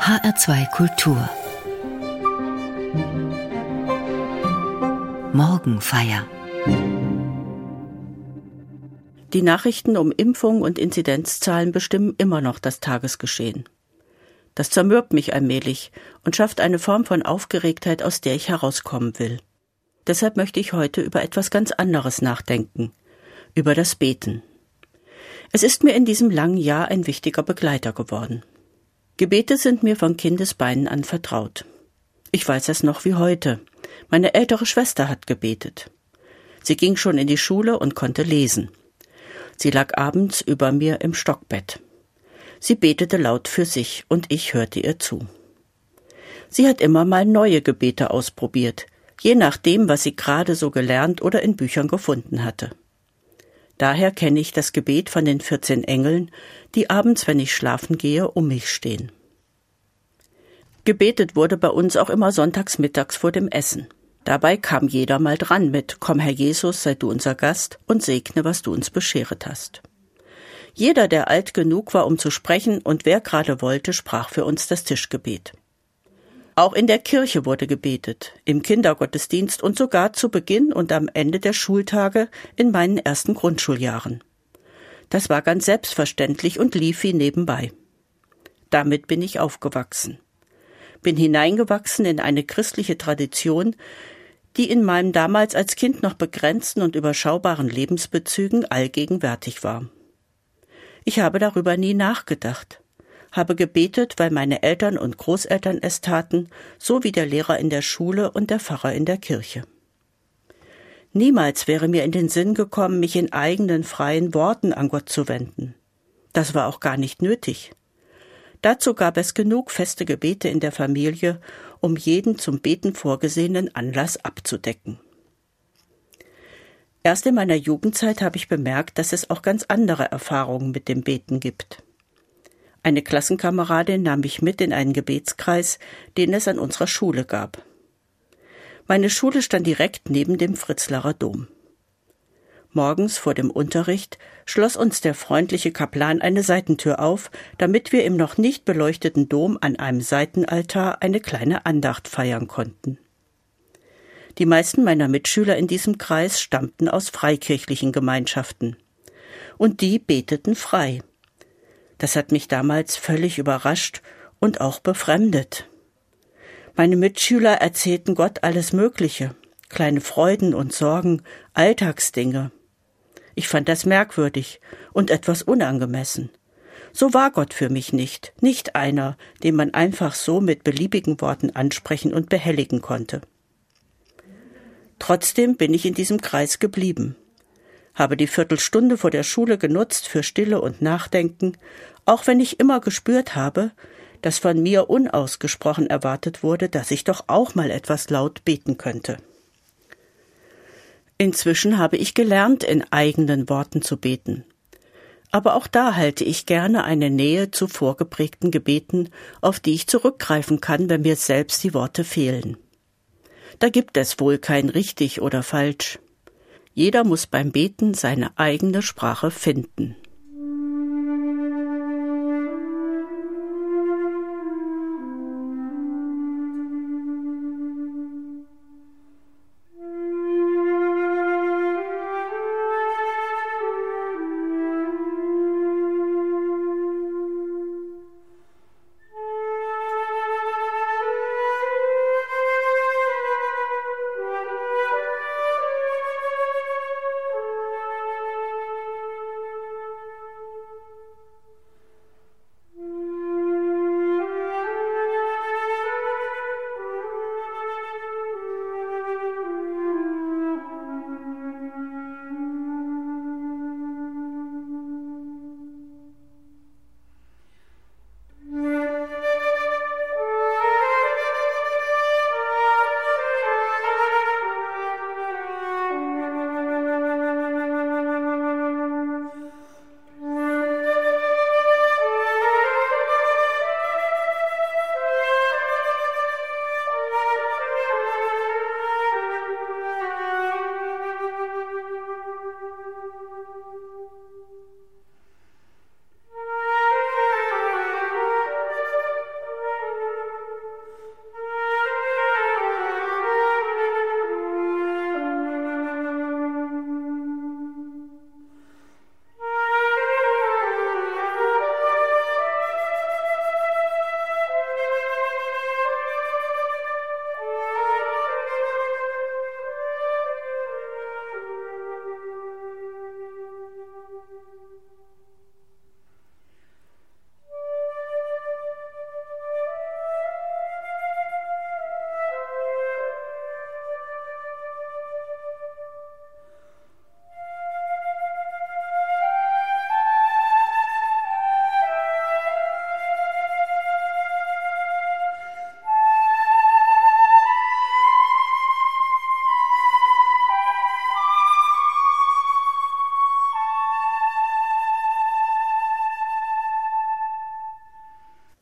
HR2 Kultur Morgenfeier Die Nachrichten um Impfung und Inzidenzzahlen bestimmen immer noch das Tagesgeschehen. Das zermürbt mich allmählich und schafft eine Form von Aufgeregtheit, aus der ich herauskommen will. Deshalb möchte ich heute über etwas ganz anderes nachdenken, über das Beten. Es ist mir in diesem langen Jahr ein wichtiger Begleiter geworden. Gebete sind mir von Kindesbeinen an vertraut. Ich weiß es noch wie heute. Meine ältere Schwester hat gebetet. Sie ging schon in die Schule und konnte lesen. Sie lag abends über mir im Stockbett. Sie betete laut für sich und ich hörte ihr zu. Sie hat immer mal neue Gebete ausprobiert, je nachdem, was sie gerade so gelernt oder in Büchern gefunden hatte. Daher kenne ich das Gebet von den 14 Engeln, die abends, wenn ich schlafen gehe, um mich stehen. Gebetet wurde bei uns auch immer sonntags mittags vor dem Essen. Dabei kam jeder mal dran mit Komm, Herr Jesus, sei du unser Gast und segne, was du uns bescheret hast. Jeder, der alt genug war, um zu sprechen und wer gerade wollte, sprach für uns das Tischgebet. Auch in der Kirche wurde gebetet, im Kindergottesdienst und sogar zu Beginn und am Ende der Schultage in meinen ersten Grundschuljahren. Das war ganz selbstverständlich und lief wie nebenbei. Damit bin ich aufgewachsen. Bin hineingewachsen in eine christliche Tradition, die in meinem damals als Kind noch begrenzten und überschaubaren Lebensbezügen allgegenwärtig war. Ich habe darüber nie nachgedacht habe gebetet, weil meine Eltern und Großeltern es taten, so wie der Lehrer in der Schule und der Pfarrer in der Kirche. Niemals wäre mir in den Sinn gekommen, mich in eigenen freien Worten an Gott zu wenden. Das war auch gar nicht nötig. Dazu gab es genug feste Gebete in der Familie, um jeden zum Beten vorgesehenen Anlass abzudecken. Erst in meiner Jugendzeit habe ich bemerkt, dass es auch ganz andere Erfahrungen mit dem Beten gibt. Eine Klassenkameradin nahm mich mit in einen Gebetskreis, den es an unserer Schule gab. Meine Schule stand direkt neben dem Fritzlarer Dom. Morgens vor dem Unterricht schloss uns der freundliche Kaplan eine Seitentür auf, damit wir im noch nicht beleuchteten Dom an einem Seitenaltar eine kleine Andacht feiern konnten. Die meisten meiner Mitschüler in diesem Kreis stammten aus freikirchlichen Gemeinschaften. Und die beteten frei. Das hat mich damals völlig überrascht und auch befremdet. Meine Mitschüler erzählten Gott alles Mögliche, kleine Freuden und Sorgen, Alltagsdinge. Ich fand das merkwürdig und etwas unangemessen. So war Gott für mich nicht, nicht einer, den man einfach so mit beliebigen Worten ansprechen und behelligen konnte. Trotzdem bin ich in diesem Kreis geblieben habe die Viertelstunde vor der Schule genutzt für Stille und Nachdenken, auch wenn ich immer gespürt habe, dass von mir unausgesprochen erwartet wurde, dass ich doch auch mal etwas laut beten könnte. Inzwischen habe ich gelernt, in eigenen Worten zu beten. Aber auch da halte ich gerne eine Nähe zu vorgeprägten Gebeten, auf die ich zurückgreifen kann, wenn mir selbst die Worte fehlen. Da gibt es wohl kein richtig oder falsch. Jeder muss beim Beten seine eigene Sprache finden.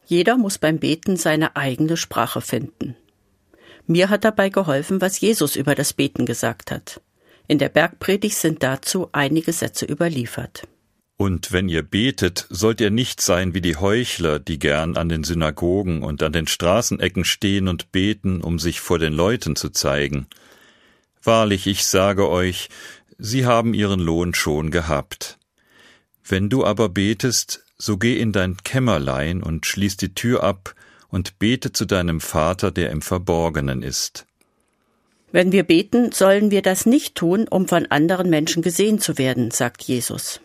Jeder muss beim Beten seine eigene Sprache finden. Mir hat dabei geholfen, was Jesus über das Beten gesagt hat. In der Bergpredigt sind dazu einige Sätze überliefert. Und wenn ihr betet, sollt ihr nicht sein wie die Heuchler, die gern an den Synagogen und an den Straßenecken stehen und beten, um sich vor den Leuten zu zeigen. Wahrlich, ich sage euch, sie haben ihren Lohn schon gehabt. Wenn du aber betest, so geh in dein Kämmerlein und schließ die Tür ab und bete zu deinem Vater, der im Verborgenen ist. Wenn wir beten, sollen wir das nicht tun, um von anderen Menschen gesehen zu werden, sagt Jesus.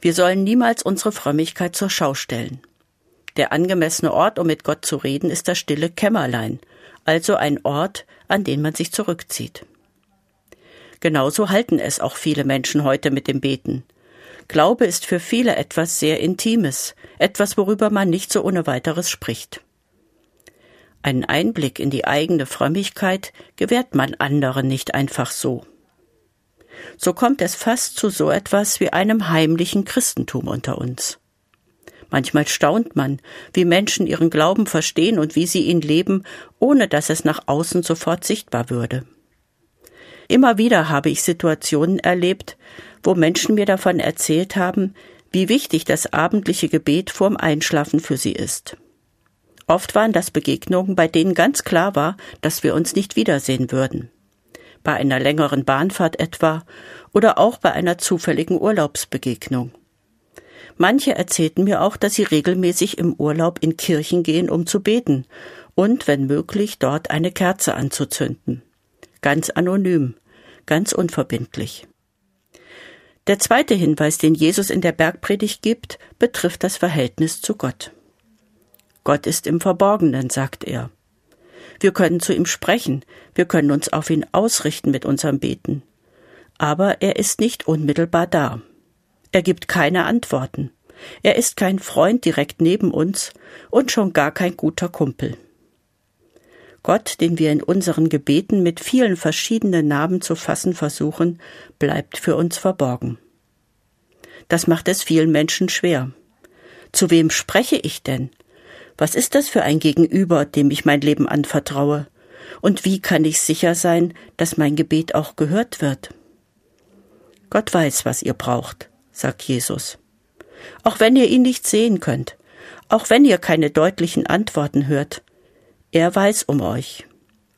Wir sollen niemals unsere Frömmigkeit zur Schau stellen. Der angemessene Ort, um mit Gott zu reden, ist das stille Kämmerlein, also ein Ort, an den man sich zurückzieht. Genauso halten es auch viele Menschen heute mit dem Beten. Glaube ist für viele etwas sehr Intimes, etwas, worüber man nicht so ohne weiteres spricht. Einen Einblick in die eigene Frömmigkeit gewährt man anderen nicht einfach so so kommt es fast zu so etwas wie einem heimlichen Christentum unter uns. Manchmal staunt man, wie Menschen ihren Glauben verstehen und wie sie ihn leben, ohne dass es nach außen sofort sichtbar würde. Immer wieder habe ich Situationen erlebt, wo Menschen mir davon erzählt haben, wie wichtig das abendliche Gebet vorm Einschlafen für sie ist. Oft waren das Begegnungen, bei denen ganz klar war, dass wir uns nicht wiedersehen würden bei einer längeren Bahnfahrt etwa oder auch bei einer zufälligen Urlaubsbegegnung. Manche erzählten mir auch, dass sie regelmäßig im Urlaub in Kirchen gehen, um zu beten und, wenn möglich, dort eine Kerze anzuzünden. Ganz anonym, ganz unverbindlich. Der zweite Hinweis, den Jesus in der Bergpredigt gibt, betrifft das Verhältnis zu Gott. Gott ist im Verborgenen, sagt er. Wir können zu ihm sprechen, wir können uns auf ihn ausrichten mit unserem Beten. Aber er ist nicht unmittelbar da. Er gibt keine Antworten. Er ist kein Freund direkt neben uns und schon gar kein guter Kumpel. Gott, den wir in unseren Gebeten mit vielen verschiedenen Namen zu fassen versuchen, bleibt für uns verborgen. Das macht es vielen Menschen schwer. Zu wem spreche ich denn? Was ist das für ein Gegenüber, dem ich mein Leben anvertraue? Und wie kann ich sicher sein, dass mein Gebet auch gehört wird? Gott weiß, was ihr braucht, sagt Jesus. Auch wenn ihr ihn nicht sehen könnt, auch wenn ihr keine deutlichen Antworten hört, er weiß um euch.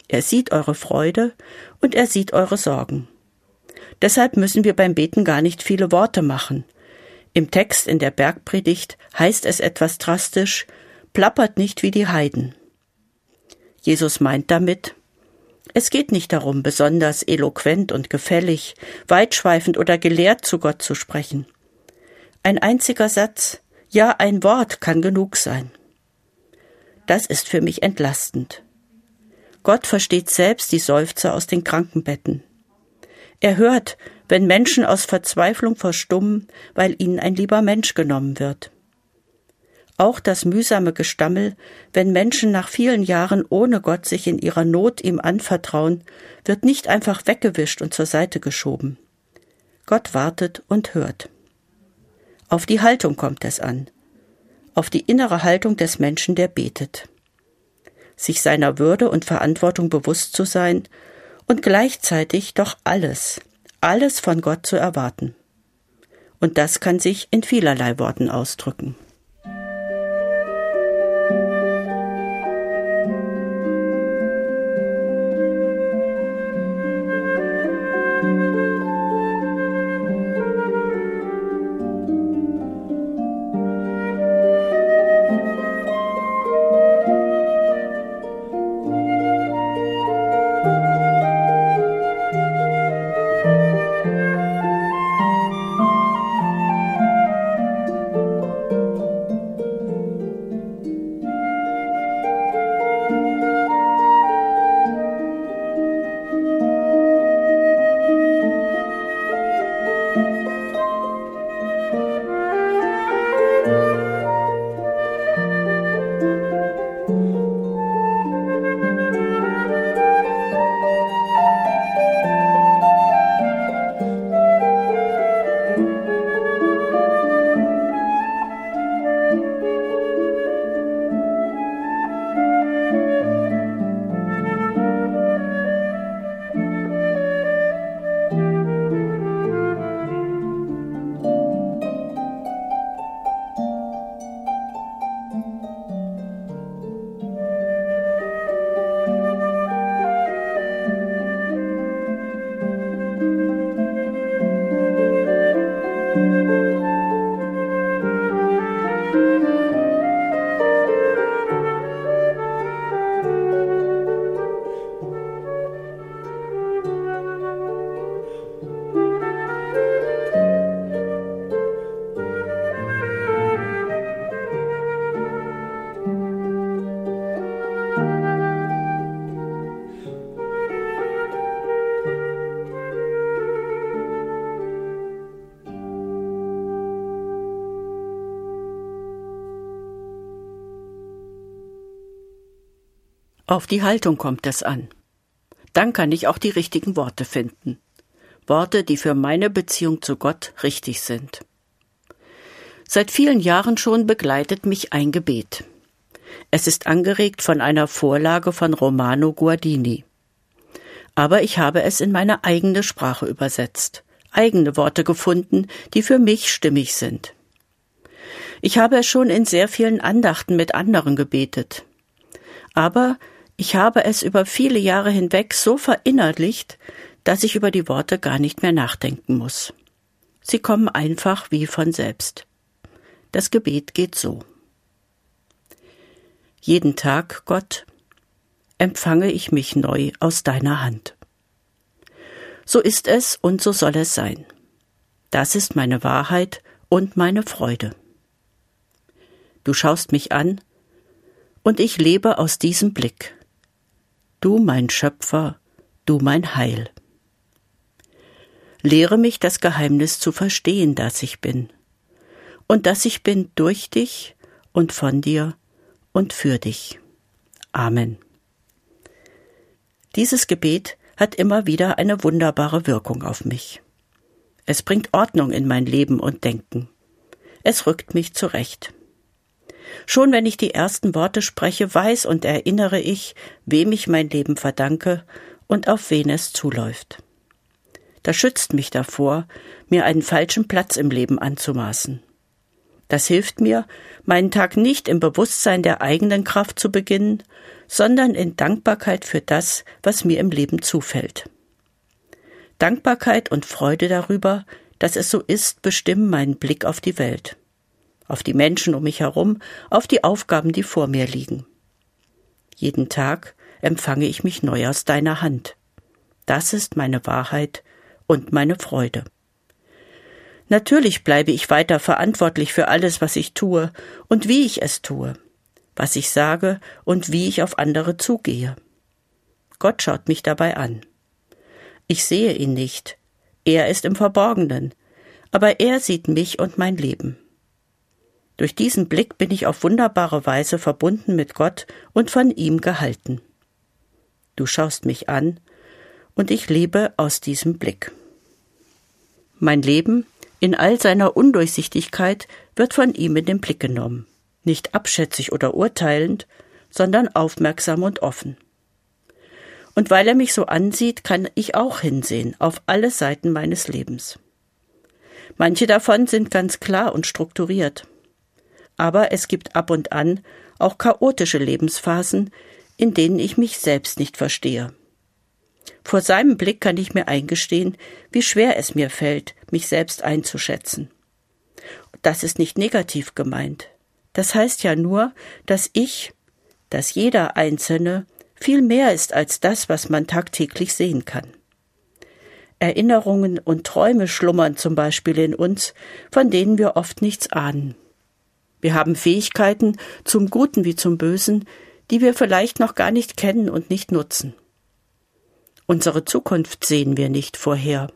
Er sieht eure Freude und er sieht eure Sorgen. Deshalb müssen wir beim Beten gar nicht viele Worte machen. Im Text in der Bergpredigt heißt es etwas drastisch, plappert nicht wie die Heiden. Jesus meint damit, es geht nicht darum, besonders eloquent und gefällig, weitschweifend oder gelehrt zu Gott zu sprechen. Ein einziger Satz, ja ein Wort kann genug sein. Das ist für mich entlastend. Gott versteht selbst die Seufzer aus den Krankenbetten. Er hört, wenn Menschen aus Verzweiflung verstummen, weil ihnen ein lieber Mensch genommen wird. Auch das mühsame Gestammel, wenn Menschen nach vielen Jahren ohne Gott sich in ihrer Not ihm anvertrauen, wird nicht einfach weggewischt und zur Seite geschoben. Gott wartet und hört. Auf die Haltung kommt es an, auf die innere Haltung des Menschen, der betet. Sich seiner Würde und Verantwortung bewusst zu sein und gleichzeitig doch alles, alles von Gott zu erwarten. Und das kann sich in vielerlei Worten ausdrücken. Auf die Haltung kommt es an. Dann kann ich auch die richtigen Worte finden. Worte, die für meine Beziehung zu Gott richtig sind. Seit vielen Jahren schon begleitet mich ein Gebet. Es ist angeregt von einer Vorlage von Romano Guardini. Aber ich habe es in meine eigene Sprache übersetzt, eigene Worte gefunden, die für mich stimmig sind. Ich habe es schon in sehr vielen Andachten mit anderen gebetet. Aber ich habe es über viele Jahre hinweg so verinnerlicht, dass ich über die Worte gar nicht mehr nachdenken muss. Sie kommen einfach wie von selbst. Das Gebet geht so. Jeden Tag, Gott, empfange ich mich neu aus deiner Hand. So ist es und so soll es sein. Das ist meine Wahrheit und meine Freude. Du schaust mich an, und ich lebe aus diesem Blick. Du mein Schöpfer, du mein Heil. Lehre mich das Geheimnis zu verstehen, das ich bin, und dass ich bin durch dich und von dir und für dich. Amen. Dieses Gebet hat immer wieder eine wunderbare Wirkung auf mich. Es bringt Ordnung in mein Leben und Denken. Es rückt mich zurecht. Schon wenn ich die ersten Worte spreche, weiß und erinnere ich, wem ich mein Leben verdanke und auf wen es zuläuft. Das schützt mich davor, mir einen falschen Platz im Leben anzumaßen. Das hilft mir, meinen Tag nicht im Bewusstsein der eigenen Kraft zu beginnen, sondern in Dankbarkeit für das, was mir im Leben zufällt. Dankbarkeit und Freude darüber, dass es so ist, bestimmen meinen Blick auf die Welt auf die Menschen um mich herum, auf die Aufgaben, die vor mir liegen. Jeden Tag empfange ich mich neu aus deiner Hand. Das ist meine Wahrheit und meine Freude. Natürlich bleibe ich weiter verantwortlich für alles, was ich tue und wie ich es tue, was ich sage und wie ich auf andere zugehe. Gott schaut mich dabei an. Ich sehe ihn nicht, er ist im Verborgenen, aber er sieht mich und mein Leben. Durch diesen Blick bin ich auf wunderbare Weise verbunden mit Gott und von ihm gehalten. Du schaust mich an, und ich lebe aus diesem Blick. Mein Leben, in all seiner Undurchsichtigkeit, wird von ihm in den Blick genommen, nicht abschätzig oder urteilend, sondern aufmerksam und offen. Und weil er mich so ansieht, kann ich auch hinsehen auf alle Seiten meines Lebens. Manche davon sind ganz klar und strukturiert aber es gibt ab und an auch chaotische Lebensphasen, in denen ich mich selbst nicht verstehe. Vor seinem Blick kann ich mir eingestehen, wie schwer es mir fällt, mich selbst einzuschätzen. Das ist nicht negativ gemeint. Das heißt ja nur, dass ich, dass jeder Einzelne viel mehr ist als das, was man tagtäglich sehen kann. Erinnerungen und Träume schlummern zum Beispiel in uns, von denen wir oft nichts ahnen. Wir haben Fähigkeiten zum Guten wie zum Bösen, die wir vielleicht noch gar nicht kennen und nicht nutzen. Unsere Zukunft sehen wir nicht vorher.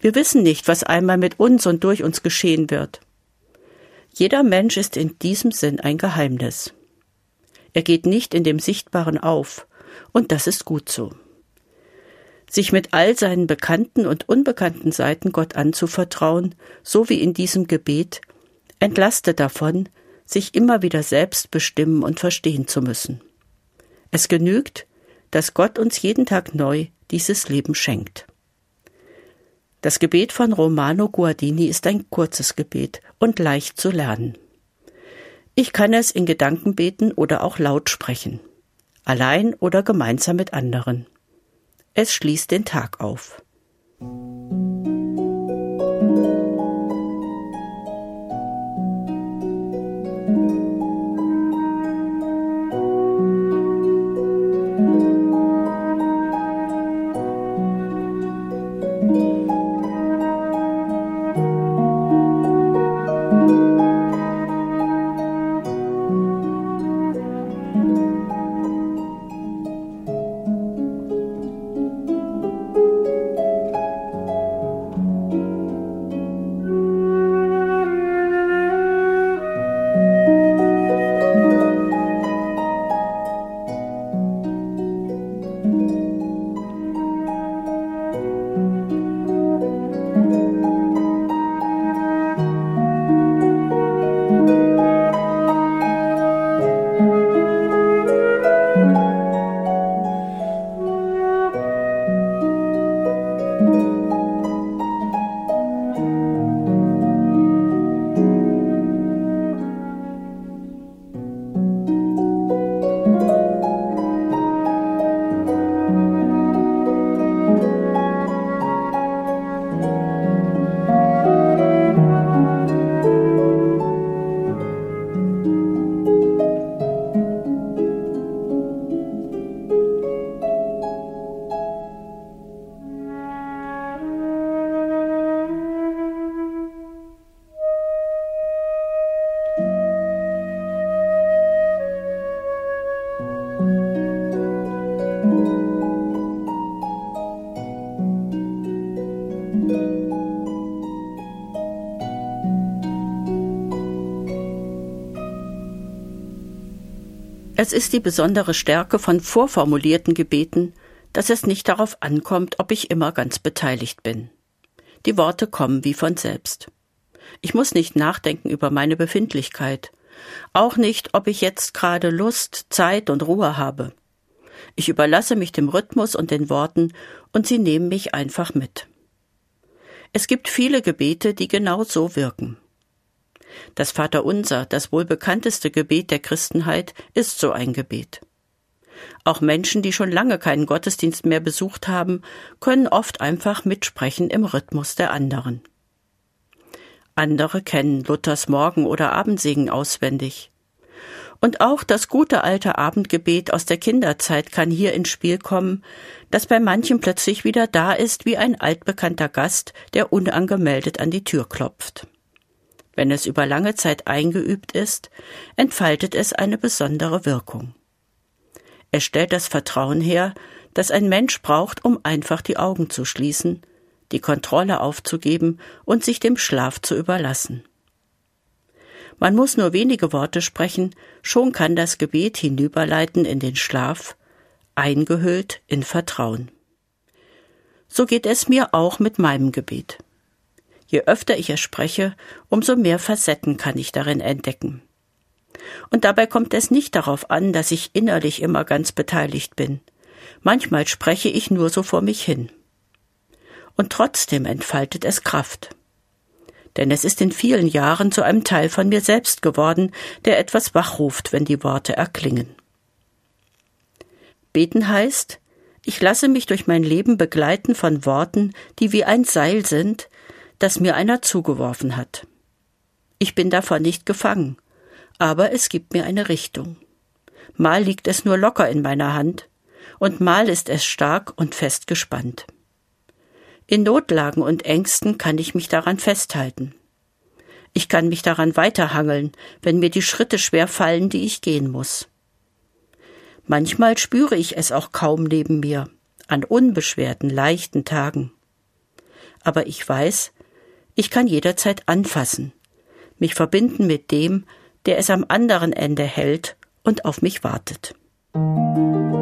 Wir wissen nicht, was einmal mit uns und durch uns geschehen wird. Jeder Mensch ist in diesem Sinn ein Geheimnis. Er geht nicht in dem Sichtbaren auf, und das ist gut so. Sich mit all seinen bekannten und unbekannten Seiten Gott anzuvertrauen, so wie in diesem Gebet, entlastet davon, sich immer wieder selbst bestimmen und verstehen zu müssen. Es genügt, dass Gott uns jeden Tag neu dieses Leben schenkt. Das Gebet von Romano Guardini ist ein kurzes Gebet und leicht zu lernen. Ich kann es in Gedanken beten oder auch laut sprechen, allein oder gemeinsam mit anderen. Es schließt den Tag auf. Es ist die besondere Stärke von vorformulierten Gebeten, dass es nicht darauf ankommt, ob ich immer ganz beteiligt bin. Die Worte kommen wie von selbst. Ich muss nicht nachdenken über meine Befindlichkeit, auch nicht, ob ich jetzt gerade Lust, Zeit und Ruhe habe. Ich überlasse mich dem Rhythmus und den Worten, und sie nehmen mich einfach mit. Es gibt viele Gebete, die genau so wirken. Das Vaterunser, das wohl bekannteste Gebet der Christenheit, ist so ein Gebet. Auch Menschen, die schon lange keinen Gottesdienst mehr besucht haben, können oft einfach mitsprechen im Rhythmus der anderen. Andere kennen Luthers Morgen- oder Abendsegen auswendig. Und auch das gute alte Abendgebet aus der Kinderzeit kann hier ins Spiel kommen, das bei manchen plötzlich wieder da ist wie ein altbekannter Gast, der unangemeldet an die Tür klopft. Wenn es über lange Zeit eingeübt ist, entfaltet es eine besondere Wirkung. Es stellt das Vertrauen her, das ein Mensch braucht, um einfach die Augen zu schließen, die Kontrolle aufzugeben und sich dem Schlaf zu überlassen. Man muss nur wenige Worte sprechen, schon kann das Gebet hinüberleiten in den Schlaf, eingehüllt in Vertrauen. So geht es mir auch mit meinem Gebet. Je öfter ich es spreche, umso mehr Facetten kann ich darin entdecken. Und dabei kommt es nicht darauf an, dass ich innerlich immer ganz beteiligt bin. Manchmal spreche ich nur so vor mich hin. Und trotzdem entfaltet es Kraft. Denn es ist in vielen Jahren zu einem Teil von mir selbst geworden, der etwas wachruft, wenn die Worte erklingen. Beten heißt, ich lasse mich durch mein Leben begleiten von Worten, die wie ein Seil sind, das mir einer zugeworfen hat. Ich bin davon nicht gefangen, aber es gibt mir eine Richtung. Mal liegt es nur locker in meiner Hand, und mal ist es stark und fest gespannt. In Notlagen und Ängsten kann ich mich daran festhalten. Ich kann mich daran weiterhangeln, wenn mir die Schritte schwer fallen, die ich gehen muss. Manchmal spüre ich es auch kaum neben mir, an unbeschwerten, leichten Tagen. Aber ich weiß, ich kann jederzeit anfassen, mich verbinden mit dem, der es am anderen Ende hält und auf mich wartet. Musik